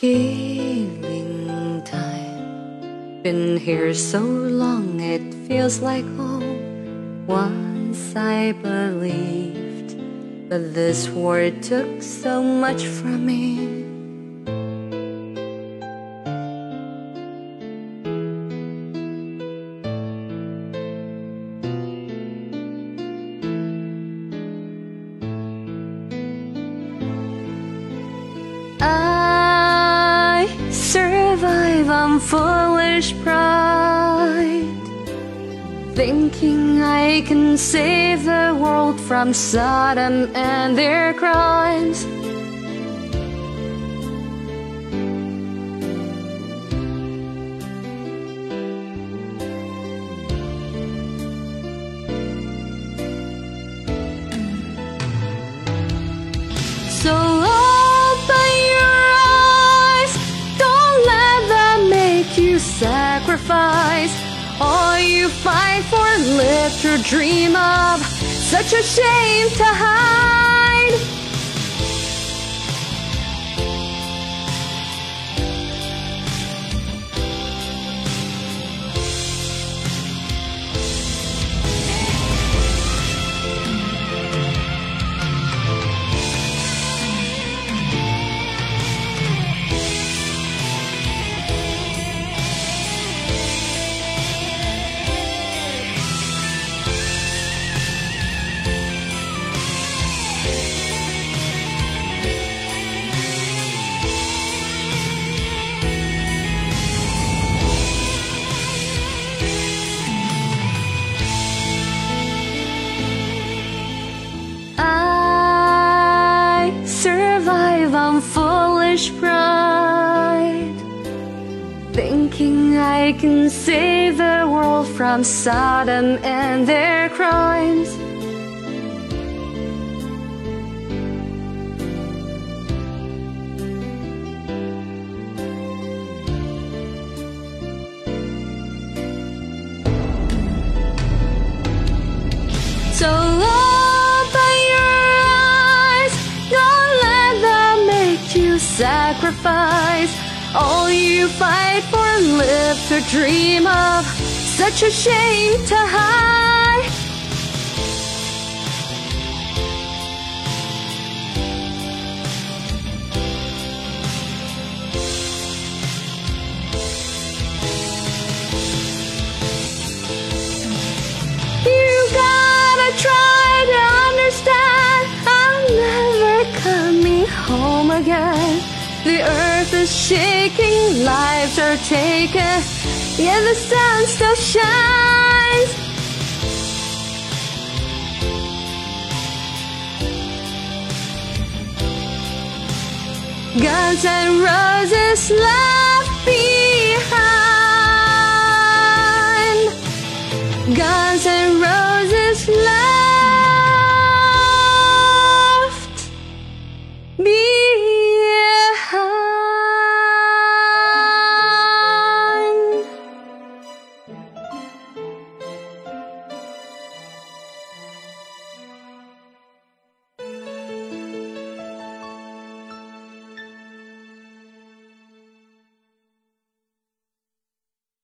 Healing time. Been here so long it feels like home. Once I believed, but this war took so much from me. Survive on foolish pride. Thinking I can save the world from Sodom and their crimes. So sacrifice. All you fight for live to dream of. Such a shame to hide Can save the world from Sodom and their crimes. So open your eyes, don't let them make you sacrifice All you fight for and live to dream of. Such a shame to hide. You gotta try to understand. I'm never coming home again the earth is shaking, lives are taken, yet the sun still shines. Guns and roses left